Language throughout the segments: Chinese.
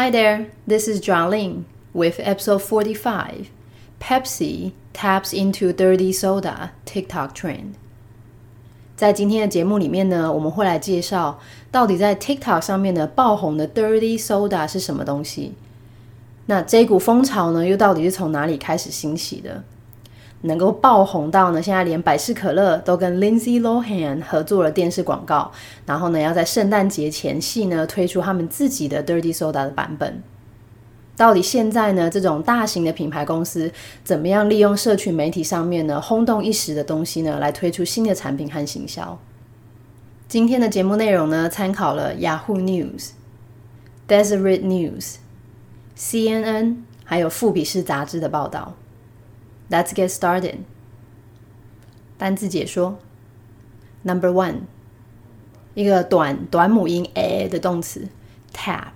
Hi there, this is Jialing with episode 45 Pepsi taps into dirty soda TikTok trend. 在今天的节目里面呢，我们会来介绍到底在 TikTok 上面的爆红的 dirty soda 是什么东西。那这股风潮呢，又到底是从哪里开始兴起的？能够爆红到呢，现在连百事可乐都跟 Lindsay Lohan 合作了电视广告，然后呢，要在圣诞节前夕呢推出他们自己的 Dirty Soda 的版本。到底现在呢，这种大型的品牌公司怎么样利用社群媒体上面呢轰动一时的东西呢，来推出新的产品和行销？今天的节目内容呢，参考了 Yahoo News、Deseret News、CNN 还有富比士杂志的报道。Let's get started。单字解说。：Number one，一个短短母音 a 的动词，tap，tap，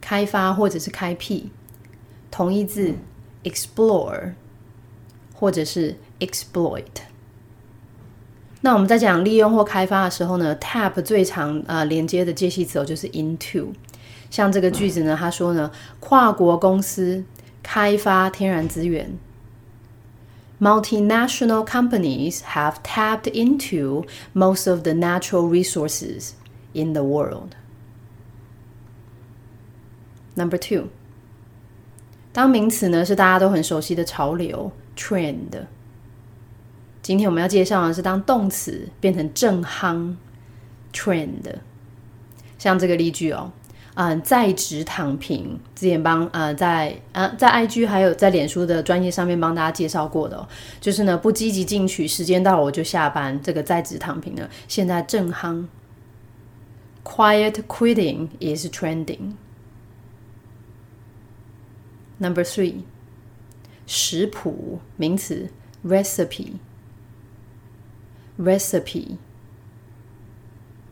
开发或者是开辟，同义字。Explore，或者是 exploit。那我们在讲利用或开发的时候呢，tap 最常呃连接的介系词就是 into。像这个句子呢，他说呢，跨国公司开发天然资源。Multinational companies have tapped into most of the natural resources in the world. Number two，当名词呢是大家都很熟悉的潮流 trend。今天我们要介绍的是当动词变成正夯 trend。像这个例句哦。嗯，在职躺平，之前帮呃在呃在 IG 还有在脸书的专业上面帮大家介绍过的，哦就是呢不积极进取，时间到了我就下班，这个在职躺平呢现在正夯。Quiet quitting is trending. Number three，食谱名词 recipe，recipe。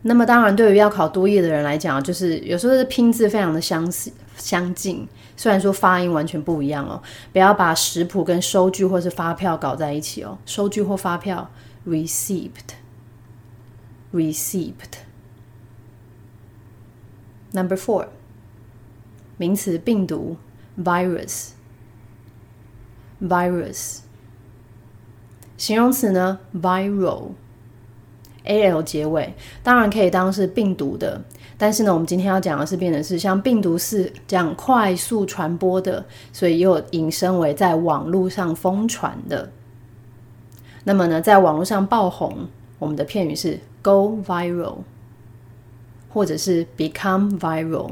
那么当然，对于要考多业的人来讲，就是有时候是拼字非常的相似相近，虽然说发音完全不一样哦。不要把食谱跟收据或是发票搞在一起哦。收据或发票，receipt，receipt。Number four，名词病毒，virus，virus。形容词呢，viral。A l 结尾，当然可以当是病毒的，但是呢，我们今天要讲的是变成是像病毒是这样快速传播的，所以又引申为在网络上疯传的。那么呢，在网络上爆红，我们的片语是 go viral，或者是 become viral。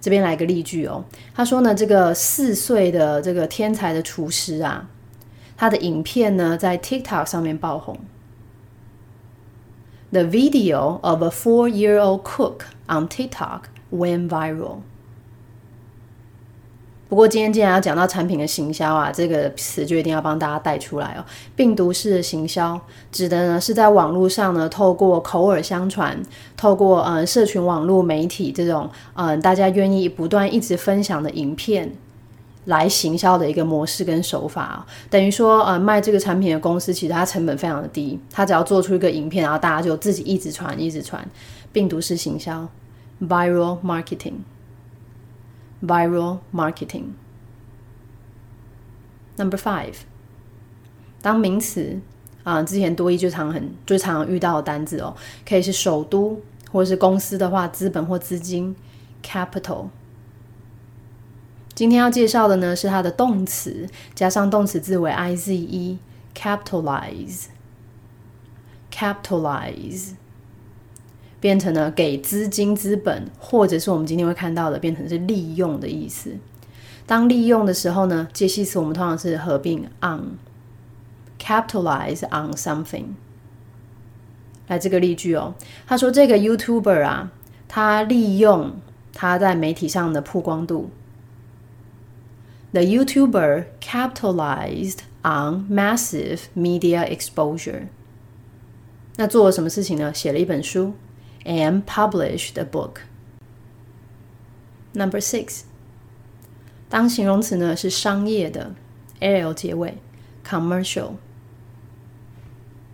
这边来个例句哦，他说呢，这个四岁的这个天才的厨师啊，他的影片呢在 TikTok 上面爆红。The video of a four-year-old cook on TikTok went viral。不过今天既然要讲到产品的行销啊，这个词就一定要帮大家带出来哦。病毒式的行销指的呢是在网络上呢，透过口耳相传，透过呃社群网络媒体这种嗯大家愿意不断一直分享的影片。来行销的一个模式跟手法，等于说，呃，卖这个产品的公司其实它成本非常的低，它只要做出一个影片，然后大家就自己一直传，一直传，病毒式行销，viral marketing，viral marketing。Number five，当名词啊，之前多一就常很就常遇到的单字哦，可以是首都，或者是公司的话，资本或资金，capital。今天要介绍的呢是它的动词，加上动词字尾 i z e，capitalize，capitalize，变成了给资金、资本，或者是我们今天会看到的，变成是利用的意思。当利用的时候呢，介系词我们通常是合并 on，capitalize on something。来这个例句哦，他说这个 YouTuber 啊，他利用他在媒体上的曝光度。The YouTuber capitalized on massive media exposure。那做了什么事情呢？写了一本书，and published a book。Number six，当形容词呢是商业的，l 结尾，commercial。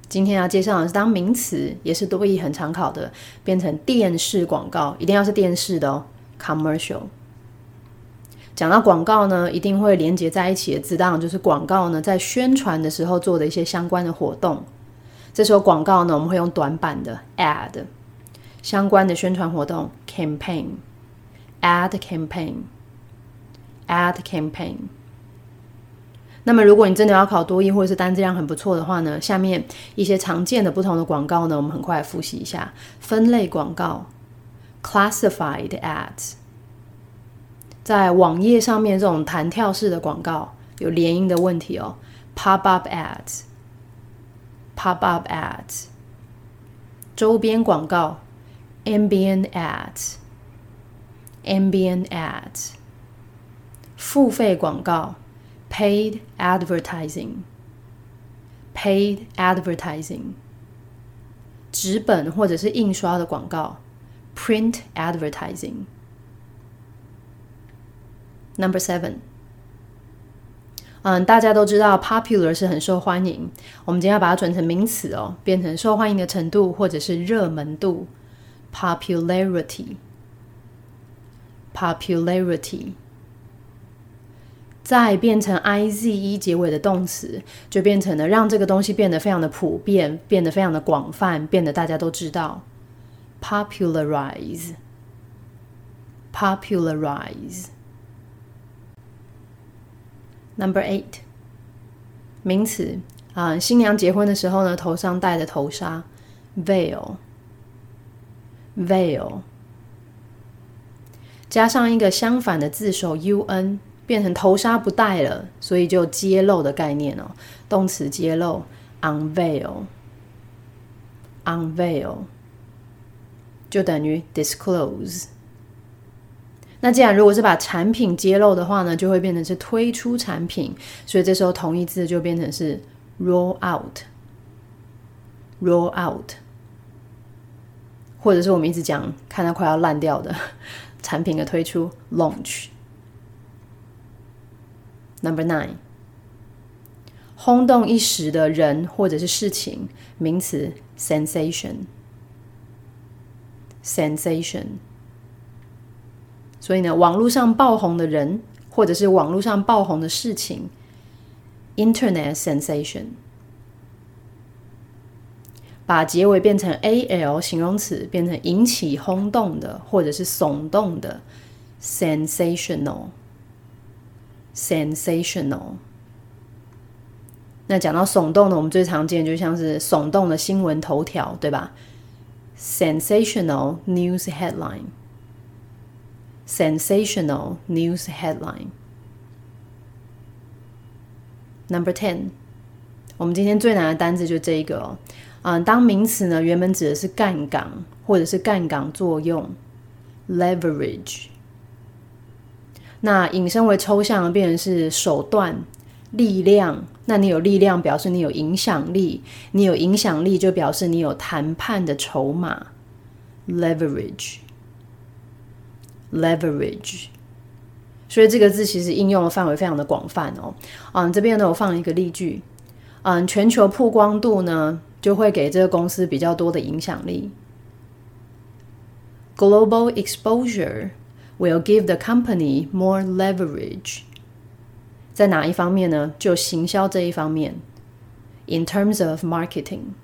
今天要介绍的是当名词，也是多义很常考的，变成电视广告，一定要是电视的哦，commercial。 讲到广告呢，一定会连接在一起的字，当然就是广告呢在宣传的时候做的一些相关的活动。这时候广告呢，我们会用短版的 ad，相关的宣传活动 campaign，ad campaign，ad campaign。那么，如果你真的要考多音或者是单字量很不错的话呢，下面一些常见的不同的广告呢，我们很快复习一下。分类广告 （classified ads） 在网页上面这种弹跳式的广告有连音的问题哦。pop-up ads，pop-up ads。周边广告 （ambient ads），ambient ads。付费广告。paid advertising, paid advertising，纸本或者是印刷的广告，print advertising。Number seven，嗯，大家都知道 popular 是很受欢迎，我们今天要把它转成名词哦，变成受欢迎的程度或者是热门度，popularity，popularity。再变成 i z e 结尾的动词，就变成了让这个东西变得非常的普遍，变得非常的广泛，变得大家都知道。popularize，popularize。Number eight，名词啊，新娘结婚的时候呢，头上戴的头纱，veil，veil，加上一个相反的字首 u n。变成头纱不戴了，所以就揭露的概念哦。动词揭露，unveil，unveil，就等于 disclose。那既然如果是把产品揭露的话呢，就会变成是推出产品，所以这时候同义字就变成是 roll out，roll out，或者是我们一直讲看到快要烂掉的产品的推出 launch。Number nine，轰动一时的人或者是事情，名词 sensation，sensation。所以呢，网络上爆红的人或者是网络上爆红的事情，internet sensation。把结尾变成 al 形容词，变成引起轰动的或者是耸动的，sensational。sensational。那讲到耸动呢，我们最常见就像是耸动的新闻头条，对吧？Sensational news headline. Sensational news headline. Number ten，我们今天最难的单词就这一个哦。嗯，当名词呢，原本指的是杠杆或者是杠杆作用，leverage。那引申为抽象的，变成是手段、力量。那你有力量，表示你有影响力；你有影响力，就表示你有谈判的筹码。Leverage Leverage，。所以这个字其实应用的范围非常的广泛哦。嗯，这边呢我放了一个例句。嗯，全球曝光度呢，就会给这个公司比较多的影响力。Global exposure。will give the company more leverage。在哪一方面呢？就行销这一方面。In terms of marketing。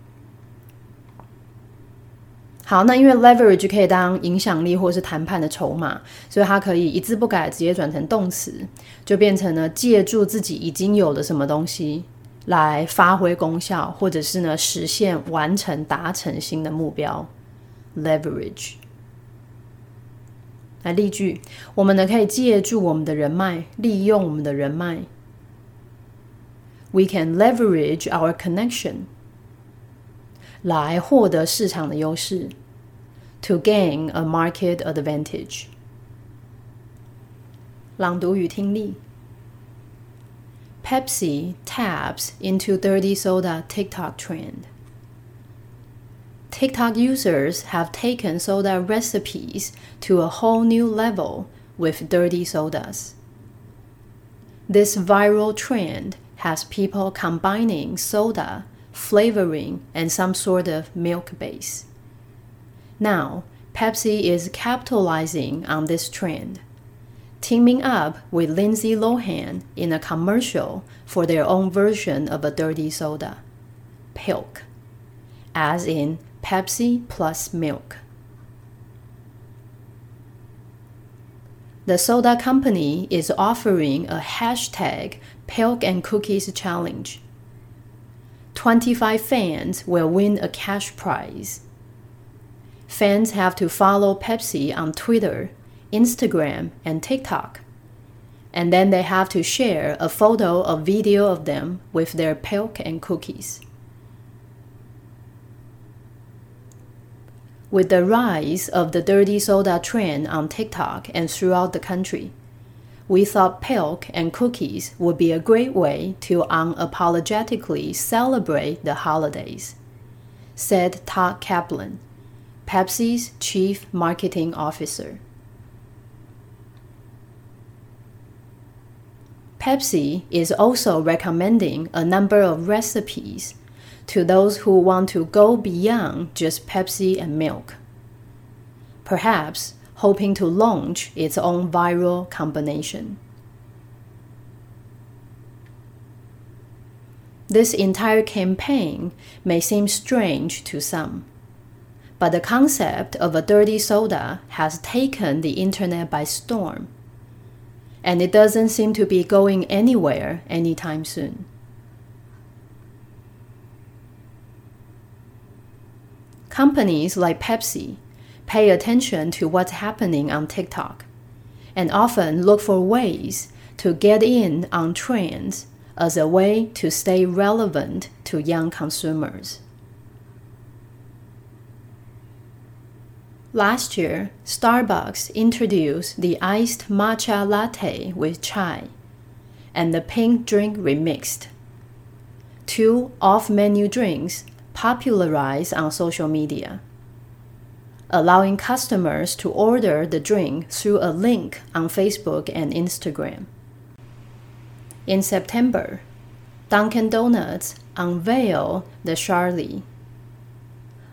好，那因为 leverage 可以当影响力或是谈判的筹码，所以它可以一字不改直接转成动词，就变成了借助自己已经有的什么东西来发挥功效，或者是呢实现、完成、达成新的目标。Leverage。来例句，我们呢可以借助我们的人脉，利用我们的人脉。We can leverage our connection 来获得市场的优势，to gain a market advantage。朗读与听力：Pepsi taps into dirty soda TikTok trend. TikTok users have taken soda recipes to a whole new level with dirty sodas. This viral trend has people combining soda, flavoring, and some sort of milk base. Now, Pepsi is capitalizing on this trend, teaming up with Lindsay Lohan in a commercial for their own version of a dirty soda, Pilk, as in Pepsi plus milk. The soda company is offering a hashtag Pilk and Cookies challenge. 25 fans will win a cash prize. Fans have to follow Pepsi on Twitter, Instagram, and TikTok. And then they have to share a photo or video of them with their Pilk and cookies. With the rise of the dirty soda trend on TikTok and throughout the country, we thought Pilk and cookies would be a great way to unapologetically celebrate the holidays, said Todd Kaplan, Pepsi's chief marketing officer. Pepsi is also recommending a number of recipes to those who want to go beyond just Pepsi and milk. Perhaps hoping to launch its own viral combination. This entire campaign may seem strange to some, but the concept of a dirty soda has taken the internet by storm, and it doesn't seem to be going anywhere anytime soon. Companies like Pepsi pay attention to what's happening on TikTok and often look for ways to get in on trends as a way to stay relevant to young consumers. Last year, Starbucks introduced the iced matcha latte with chai and the pink drink remixed, two off menu drinks popularized on social media, allowing customers to order the drink through a link on Facebook and Instagram. In September, Dunkin' Donuts unveiled the Charlie,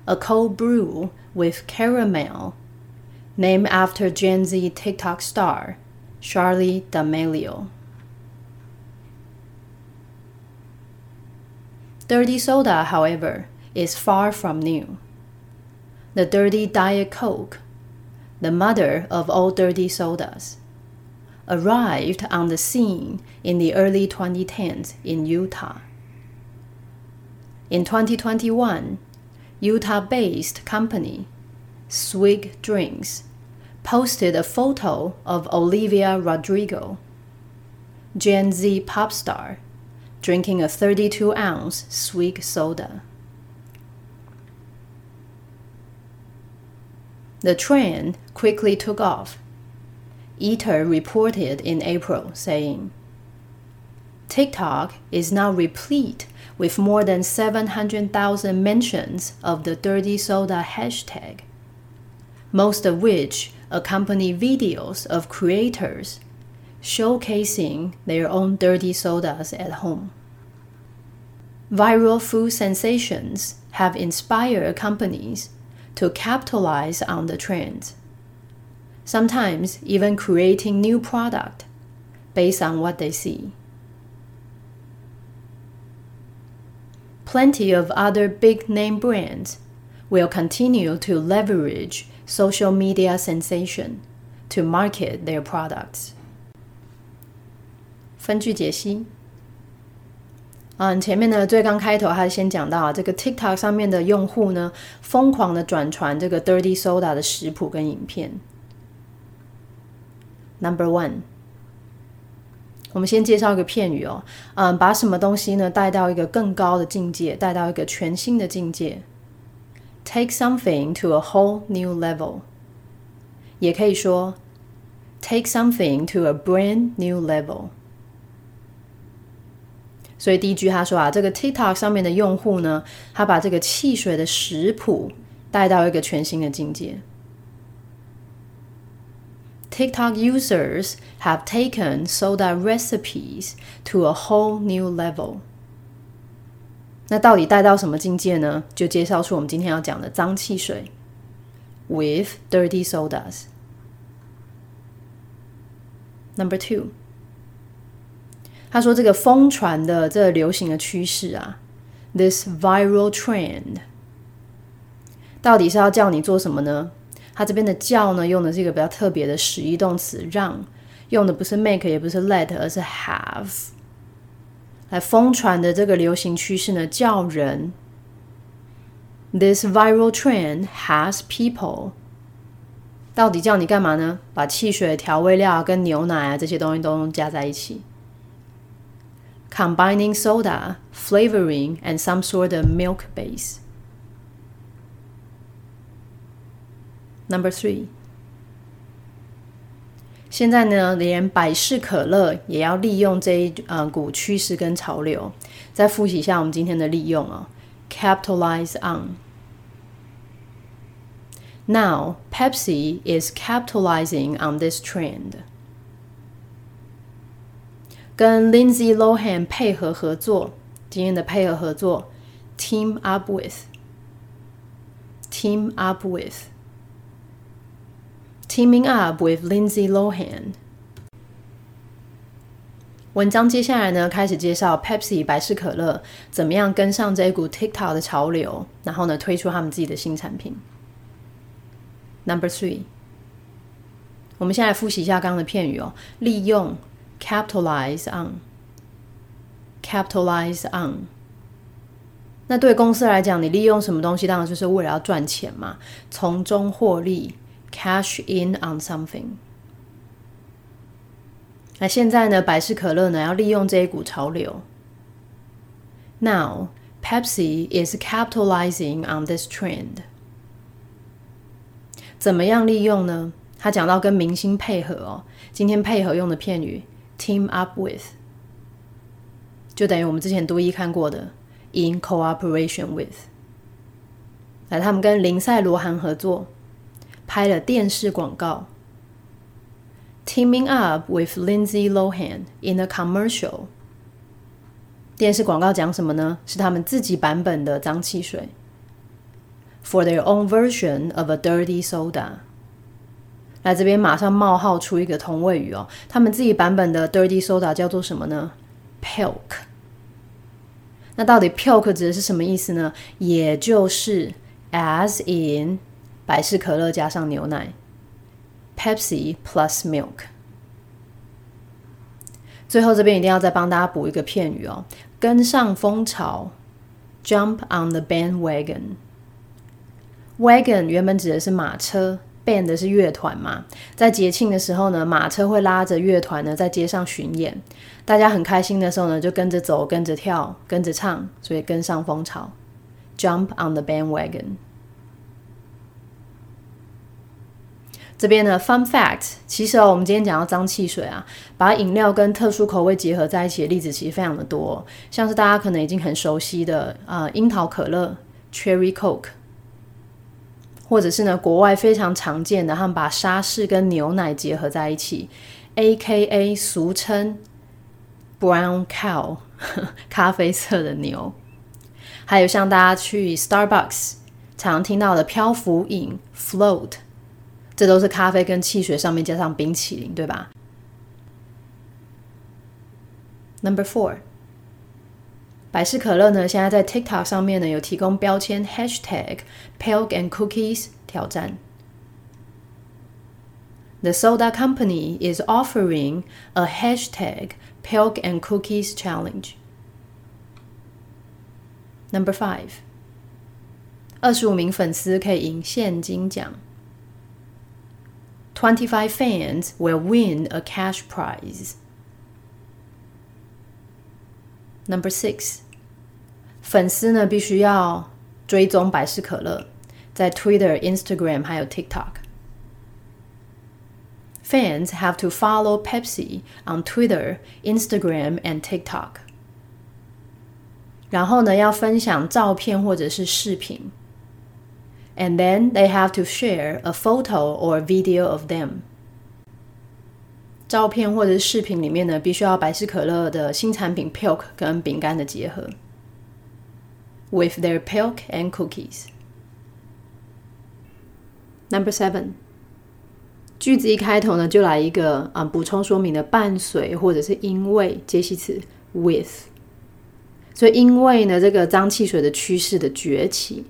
a cold brew with caramel, named after Gen Z TikTok star Charlie D'Amelio. Dirty soda, however, is far from new. The dirty Diet Coke, the mother of all dirty sodas, arrived on the scene in the early 2010s in Utah. In 2021, Utah based company Swig Drinks posted a photo of Olivia Rodrigo, Gen Z pop star drinking a 32 ounce Swig soda. The trend quickly took off. Eater reported in April saying, TikTok is now replete with more than 700,000 mentions of the dirty soda hashtag, most of which accompany videos of creators showcasing their own dirty sodas at home. Viral food sensations have inspired companies to capitalize on the trends, sometimes even creating new product based on what they see. Plenty of other big name brands will continue to leverage social media sensation to market their products. 分句解析。 嗯，前面呢最刚开头，他先讲到啊，这个 TikTok 上面的用户呢，疯狂的转传这个 Dirty Soda 的食谱跟影片。Number one，我们先介绍一个片语哦，嗯，把什么东西呢带到一个更高的境界，带到一个全新的境界。Take something to a whole new level，也可以说 Take something to a brand new level。所以第一句他说啊，这个 TikTok 上面的用户呢，他把这个汽水的食谱带到一个全新的境界。TikTok users have taken soda recipes to a whole new level。 那到底带到什么境界呢？就介绍出我们今天要讲的脏汽水，with dirty sodas。Number two， 他说这个疯传的这个流行的趋势啊，this viral trend，到底是要叫你做什么呢？他这边的叫呢，用的是一个比较特别的使役动词，让，用的不是 make，也不是 let，而是 have。来疯传的这个流行趋势呢，叫人。This viral trend has people。到底叫你干嘛呢？把汽水、调味料跟牛奶啊这些东西都加在一起 ，combining soda, flavoring, and some sort of milk base. Number three. 现在呢，连百事可乐也要利用这一呃股趋势跟潮流。再复习一下我们今天的利用哦，capitalize on。Now Pepsi is capitalizing on this trend。 跟 Lindsay Lohan 配合合作，今天的配合合作，team up with，team up with。Teaming up with Lindsay Lohan。文章接下来呢，开始介绍 Pepsi 百事可乐怎么样跟上这一股 TikTok 的潮流，然后呢推出他们自己的新产品。Number three，我们先来复习一下刚刚的片语哦，利用 capitalize on，capitalize on。那对公司来讲，你利用什么东西，当然就是为了要赚钱嘛，从中获利。Cash in on something。那现在呢？百事可乐呢要利用这一股潮流。Now Pepsi is capitalizing on this trend。怎么样利用呢？他讲到跟明星配合哦。今天配合用的片语 team up with，就等于我们之前读一看过的 in cooperation with。来，他们跟林赛罗韩合作。拍了电视广告，teaming up with Lindsay Lohan in a commercial。电视广告讲什么呢？是他们自己版本的脏汽水，for their own version of a dirty soda。 来这边马上冒号出一个同位语哦，他们自己版本的 dirty soda 叫做什么呢？Pilk。那到底 Pilk 指的是什么意思呢？也就是 as in。百事可乐加上牛奶，Pepsi plus milk。最后这边一定要再帮大家补一个片语哦，跟上风潮，jump on the bandwagon。wagon 原本指的是马车，band 是乐团嘛。在节庆的时候呢，马车会拉着乐团呢在街上巡演，大家很开心的时候呢，就跟着走，跟着跳，跟着唱，所以跟上风潮，jump on the bandwagon。这边呢，fun fact，其实哦，我们今天讲到脏汽水啊，把饮料跟特殊口味结合在一起的例子其实非常的多，像是大家可能已经很熟悉的啊，樱桃可乐 （Cherry Coke），或者是呢，国外非常常见的，他们把沙士跟牛奶结合在一起，A.K.A. 俗称 Brown Cow，咖啡色的牛。还有像大家去 Starbucks 常听到的漂浮饮 （Float）。这都是咖啡跟汽水上面加上冰淇淋，对吧？Number four，百事可乐呢，现在在 TikTok 上面呢有提供标签 Hashtag Pilk and Cookies 挑战。The soda company is offering a hashtag Pilk and Cookies challenge. Number five，二十五名粉丝可以赢现金奖。25 fans will win a cash prize. Number six，粉丝呢必须要追踪百事可乐，在 Twitter、Instagram 还有 TikTok。Fans have to follow Pepsi on Twitter, Instagram, and TikTok。然后呢，要分享照片或者是视频。and then they have to share a photo or video of them。 照片或者是视频里面呢，必须要百事可乐的新产品 Pilk 跟饼干的结合。with their pilk and cookies. Number seven，句子一开头呢就来一个啊补充说明的伴随或者是因为接系词 with，所以因为呢这个脏汽水的趋势的崛起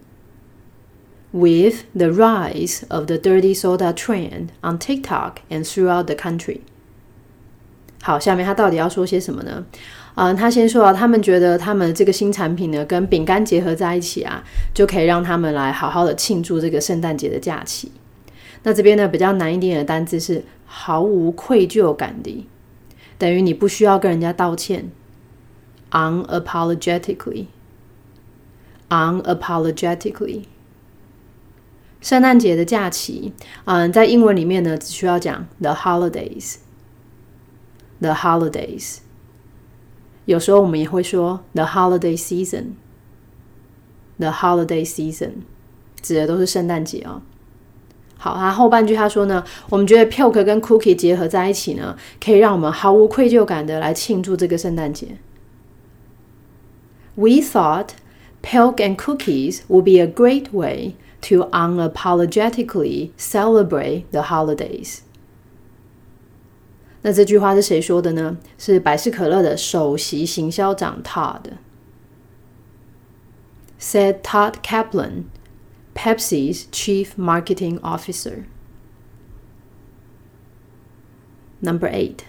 ，with the rise of the dirty soda trend on TikTok and throughout the country。好，下面他到底要说些什么呢？嗯，他先说啊，他们觉得他们这个新产品呢，跟饼干结合在一起啊，就可以让他们来好好的庆祝这个圣诞节的假期。那这边呢，比较难一点的单字是毫无愧疚感的，等于你不需要跟人家道歉，unapologetically，unapologetically。圣诞节的假期，嗯，在英文里面呢，只需要讲 the holidays holidays，the holidays。有时候我们也会说 the holiday season，the holiday season 指的都是圣诞节哦。好，他后半句他说呢，我们觉得 p i l k 跟 cookie 结合在一起呢，可以让我们毫无愧疚感的来庆祝这个圣诞节。We thought p i l k and cookies would be a great way to unapologetically celebrate the holidays. 那这句话是谁说的呢？是百事可乐的首席行销长 Todd。Said Todd Kaplan, Pepsi's chief marketing officer. Number eight，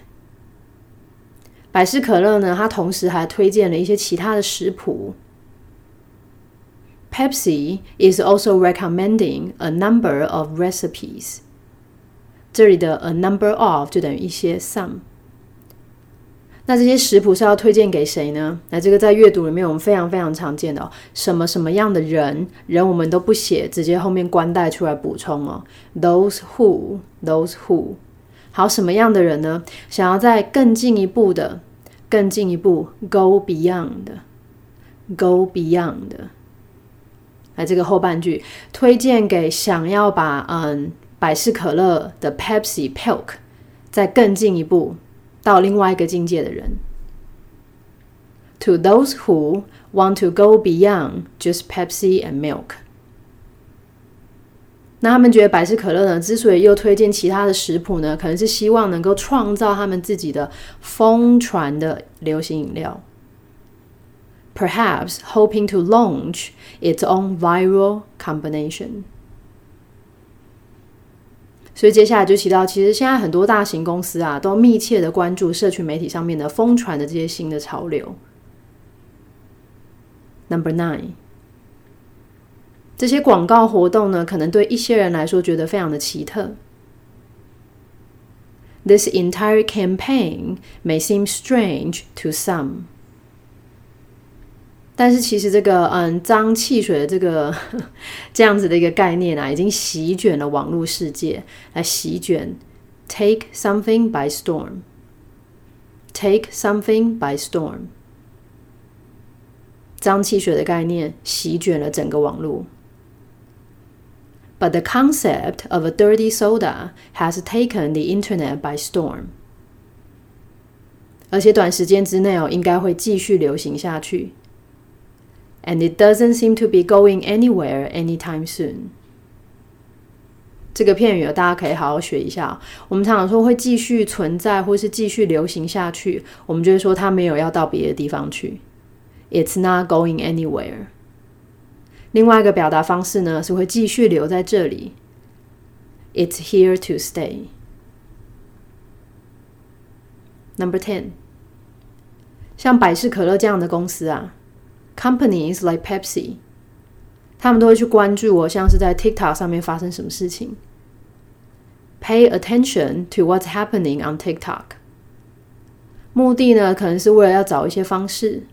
百事可乐呢，它同时还推荐了一些其他的食谱。Pepsi is also recommending a number of recipes. 这里的 a number of 就等于一些 some。那这些食谱是要推荐给谁呢？那这个在阅读里面我们非常非常常见的哦，什么什么样的人，人我们都不写，直接后面关带出来补充哦。Those who，those who，好，什么样的人呢？想要再更进一步的，更进一步，go beyond，go beyond。来，这个后半句推荐给想要把嗯。百事可乐的 Pepsi Pilk 再更进一步到另外一个境界的人。To those who want to go beyond just Pepsi and milk，那他们觉得百事可乐呢，之所以又推荐其他的食谱呢，可能是希望能够创造他们自己的疯传的流行饮料。Perhaps hoping to launch its own viral combination。 所以接下来就提到，其实现在很多大型公司啊，都密切的关注社群媒体上面的疯传的这些新的潮流。Number nine，这些广告活动呢，可能对一些人来说觉得非常的奇特。This entire campaign may seem strange to some. 但是其实这个嗯脏汽水的这个这样子的一个概念啊，已经席卷了网络世界，来席卷 take something by storm，take something by storm，脏汽水的概念席卷了整个网络。But the concept of a dirty soda has taken the internet by storm，而且短时间之内哦，应该会继续流行下去。and it doesn't seem to be going anywhere anytime soon。这个片语大家可以好好学一下。我们常常说会继续存在，或是继续流行下去，我们就会说它没有要到别的地方去。It's not going anywhere。另外一个表达方式呢，是会继续留在这里。It's here to stay。Number ten，像百事可乐这样的公司啊。 Companies like Pepsi，他们都会去关注我，像是在 TikTok 上面发生什么事情。Pay attention to what's happening on TikTok。目的呢，可能是为了要找一些方式。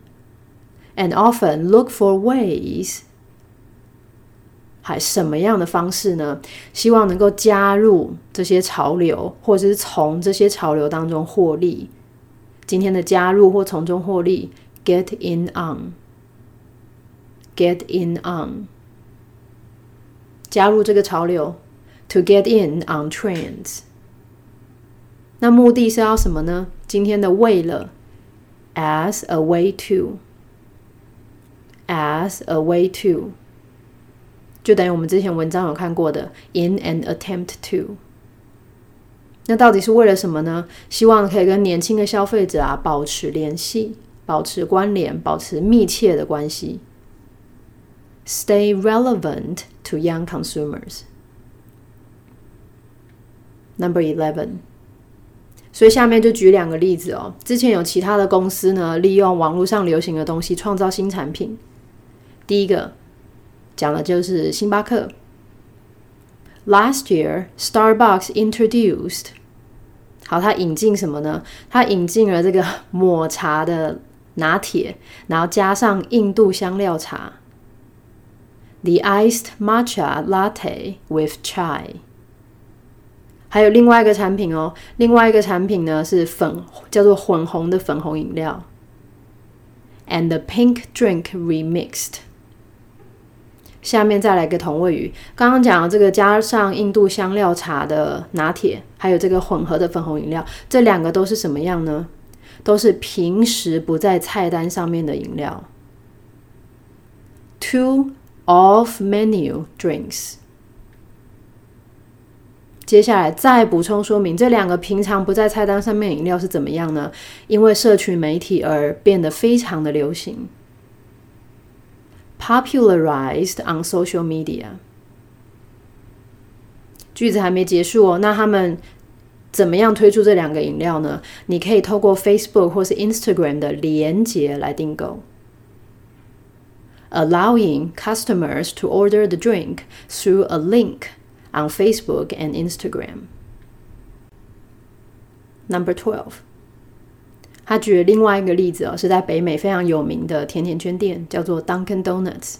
And often look for ways。还什么样的方式呢？希望能够加入这些潮流，或者是从这些潮流当中获利。今天的加入或从中获利，get in on。Get in on，加入这个潮流，to get in on trends。那目的是要什么呢？今天的为了，as a way to，as a way to，就等于我们之前文章有看过的 in an attempt to。那到底是为了什么呢？希望可以跟年轻的消费者啊保持联系、保持关联、保持密切的关系。Stay relevant to young consumers. Number eleven. 所以下面就举两个例子哦。之前有其他的公司呢，利用网络上流行的东西创造新产品。第一个讲的就是星巴克。Last year, Starbucks introduced 好，它引进什么呢？它引进了这个抹茶的拿铁，然后加上印度香料茶，the iced matcha latte with chai。还有另外一个产品哦，另外一个产品呢是粉，叫做混红的粉红饮料，and the pink drink remixed。下面再来个同位语，刚刚讲这个加上印度香料茶的拿铁，还有这个混合的粉红饮料，这两个都是什么样呢？都是平时不在菜单上面的饮料，two Of menu drinks。接下来再补充说明，这两个平常不在菜单上面饮料是怎么样呢？因为社群媒体而变得非常的流行，popularized on social media。句子还没结束哦，那他们怎么样推出这两个饮料呢？你可以透过 Facebook 或是 Instagram 的连接来订购 ，allowing customers to order the drink through a link。on Facebook and Instagram. Number twelve，他举了另外一个例子哦，是在北美非常有名的甜甜圈店，叫做 Dunkin' Donuts。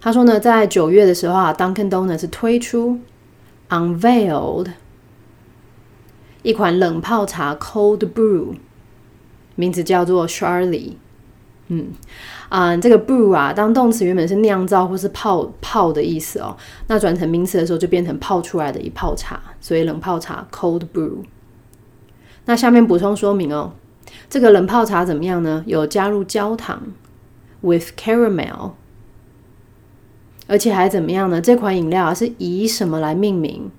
他说呢，在九月的时候啊，Dunkin' Donuts 推出 unveiled 一款冷泡茶 Cold Brew，名字叫做 Charlie。 嗯，啊，这个 brew 啊，当动词原本是酿造或是泡泡的意思哦，那转成名词的时候就变成泡出来的一泡茶，所以冷泡茶 cold brew。那下面补充说明哦，这个冷泡茶怎么样呢？有加入焦糖 with caramel，而且还怎么样呢？这款饮料啊是以什么来命名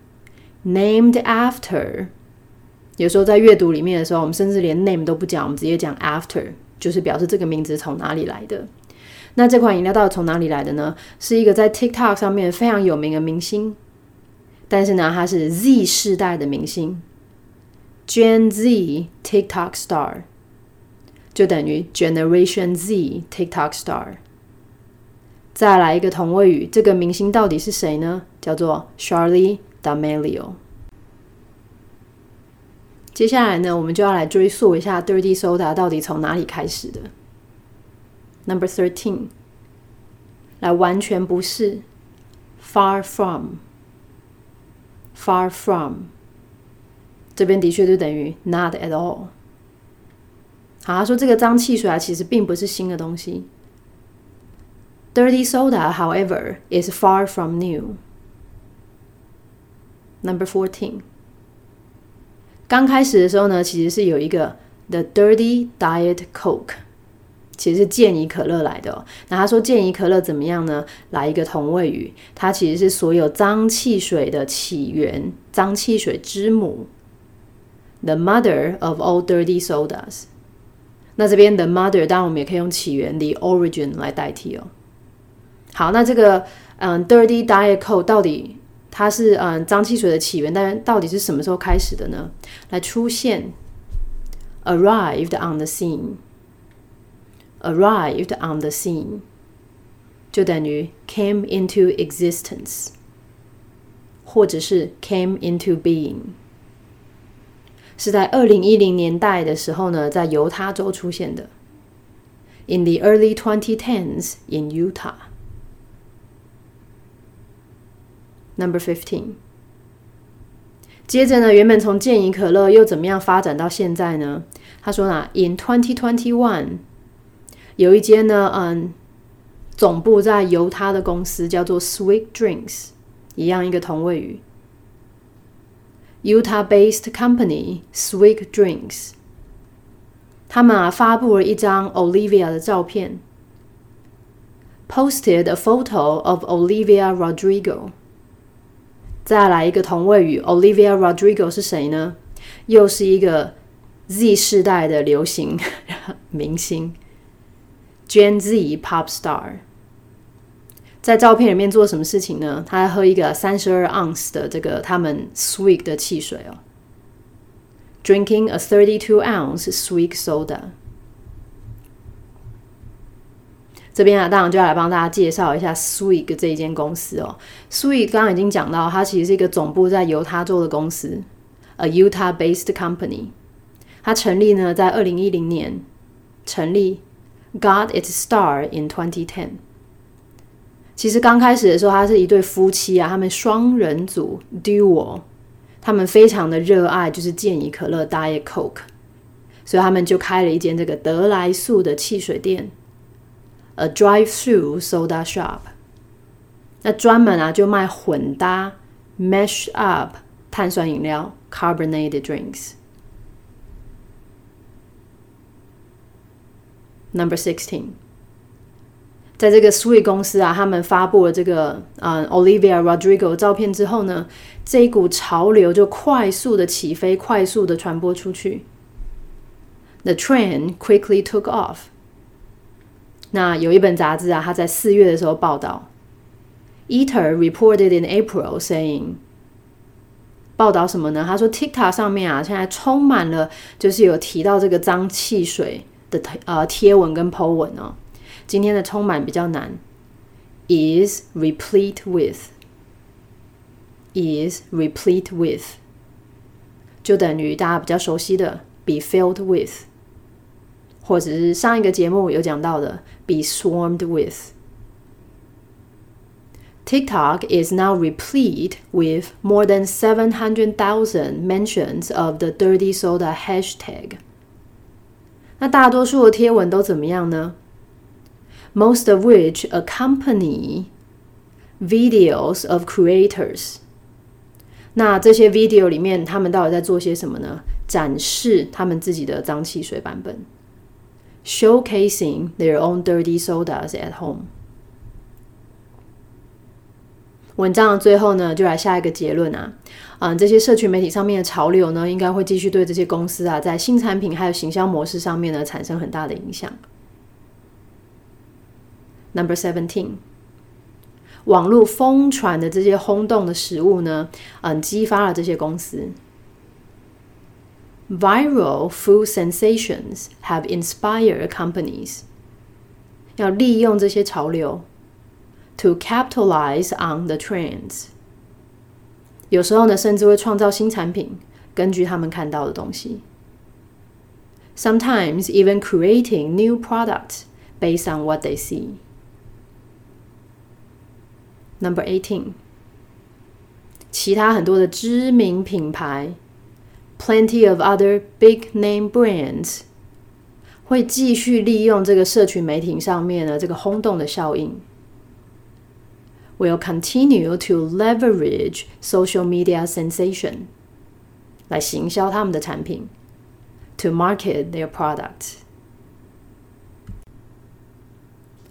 ？Named after。有时候在阅读里面的时候，我们甚至连 name 都不讲，我们直接讲 after。就是表示这个名字从哪里来的。那这款饮料到底从哪里来的呢？是一个在 TikTok 上面非常有名的明星，但是呢，他是 Z 世代的明星，Gen Z TikTok star，就等于 Generation Z TikTok star。再来一个同位语，这个明星到底是谁呢？叫做 Charlie D'Amelio。接下来呢，我们就要来追溯一下 Dirty Soda 到底从哪里开始的。Number thirteen，来完全不是，far from，far from，这边的确就等于 not at all。好，他说这个脏汽水啊，其实并不是新的东西。Dirty soda, however, is far from new. Number fourteen. 刚开始的时候呢，其实是有一个 The Dirty Diet Coke，其实是健怡可乐来的。那他说健怡可乐怎么样呢？来一个同位语，它其实是所有脏汽水的起源，脏汽水之母，The mother of all dirty sodas。那这边的 mother，当然我们也可以用起源 the origin 来代替哦。好，那这个嗯，Dirty Diet Coke 到底？它是嗯脏汽水的起源，但到底是什么时候开始的呢？来出现，arrived on the scene，arrived on the scene，就等于 came into existence，或者是 came into being，是在二零一零年代的时候呢，在犹他州出现的，in the early twenty tens in Utah。Number fifteen。接着呢，原本从健怡可乐又怎么样发展到现在呢？他说呢，In twenty twenty one，有一间呢，嗯，总部在犹他的公司叫做 Sweet Drinks，一样一个同位语。Utah-based company Sweet Drinks，他们啊发布了一张 Olivia 的照片 posted a photo of Olivia Rodrigo。 再来一个同位语，Olivia Rodrigo 是谁呢？又是一个 Z 世代的流行明星，Gen Z pop star。在照片里面做什么事情呢？他喝一个三十二盎司的这个他们 sweet 的汽水哦，drinking a thirty-two ounce sweet soda。这边啊，当然就要来帮大家介绍一下 Swig 这一间公司哦。Swig 刚刚已经讲到，它其实是一个总部在犹他州的公司，a Utah-based company。它成立呢在二零一零年成立，got its star in twenty ten。其实刚开始的时候，他是一对夫妻啊，他们双人组 duo，他们非常的热爱就是健怡可乐 Diet Coke，所以他们就开了一间这个德来素的汽水店。A drive-through soda shop，那专门啊就卖混搭 mash up 碳酸饮料 carbonated drinks。Number sixteen，在这个 Sweet 公司啊，他们发布了这个呃 Olivia Rodrigo 照片之后呢，这一股潮流就快速的起飞，快速的传播出去。The trend quickly took off。 那有一本杂志啊，他在四月的时候报道，Eater reported in April saying，报道什么呢？他说 TikTok 上面啊，现在充满了就是有提到这个脏汽水的呃贴文跟 po 文哦。今天的充满比较难，is replete with，is replete with，就等于大家比较熟悉的 be filled with。或者是上一个节目有讲到的，be swarmed with。TikTok is now replete with more than 700,000 mentions of the dirty soda hashtag。那大多数的贴文都怎么样呢？Most of which accompany videos of creators。那这些 video 里面，他们到底在做些什么呢？展示他们自己的脏汽水版本。 showcasing their own dirty sodas at home。文章的最后呢，就来下一个结论啊，嗯，这些社群媒体上面的潮流呢，应该会继续对这些公司啊，在新产品还有行销模式上面呢，产生很大的影响。Number seventeen，网络疯传的这些轰动的食物呢，嗯，激发了这些公司。Viral food sensations have inspired companies 要利用这些潮流 to capitalize on the trends。有时候呢，甚至会创造新产品，根据他们看到的东西。Sometimes even creating new products based on what they see. Number eighteen，其他很多的知名品牌 plenty of other big name brands 会继续利用这个社群媒体上面的这个轰动的效应，will continue to leverage social media sensation 来行销他们的产品，to market their product。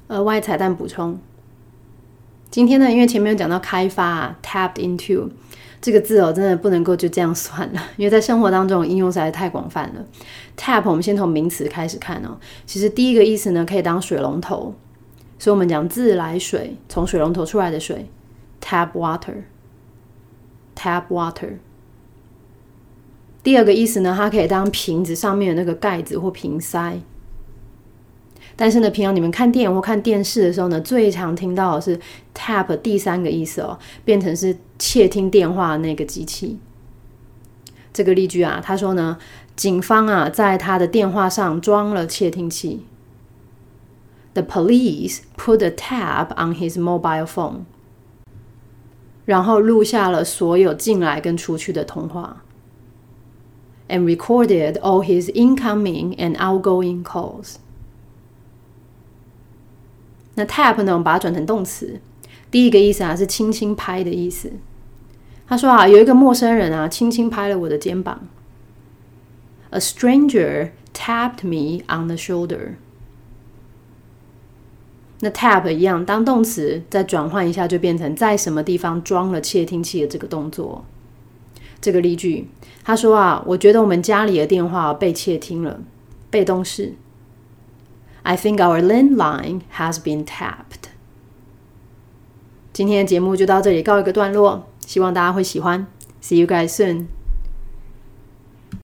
额外彩蛋补充，今天呢，因为前面有讲到开发，tapped into。 这个字哦，真的不能够就这样算了，因为在生活当中应用实在太广泛了。Tap，我们先从名词开始看哦。其实第一个意思呢，可以当水龙头，所以我们讲自来水，从水龙头出来的水，tap water，tap water。第二个意思呢，它可以当瓶子上面的那个盖子或瓶塞。但是呢，平常你们看电影或看电视的时候呢，最常听到的是 tap 第三个意思哦，变成是窃听电话那个机器。这个例句啊，他说呢，警方啊在他的电话上装了窃听器。The police put a tap on his mobile phone，然后录下了所有进来跟出去的通话，and recorded all his incoming and outgoing calls。那 tap 呢？我们把它转成动词，第一个意思啊是轻轻拍的意思。他说啊，有一个陌生人啊，轻轻拍了我的肩膀。A stranger tapped me on the shoulder。那 tap 一样，当动词再转换一下，就变成在什么地方装了窃听器的这个动作。这个例句，他说啊，我觉得我们家里的电话被窃听了。被动式 ，I think our landline has been tapped。今天的节目就到这里告一个段落，希望大家会喜欢。See you guys soon.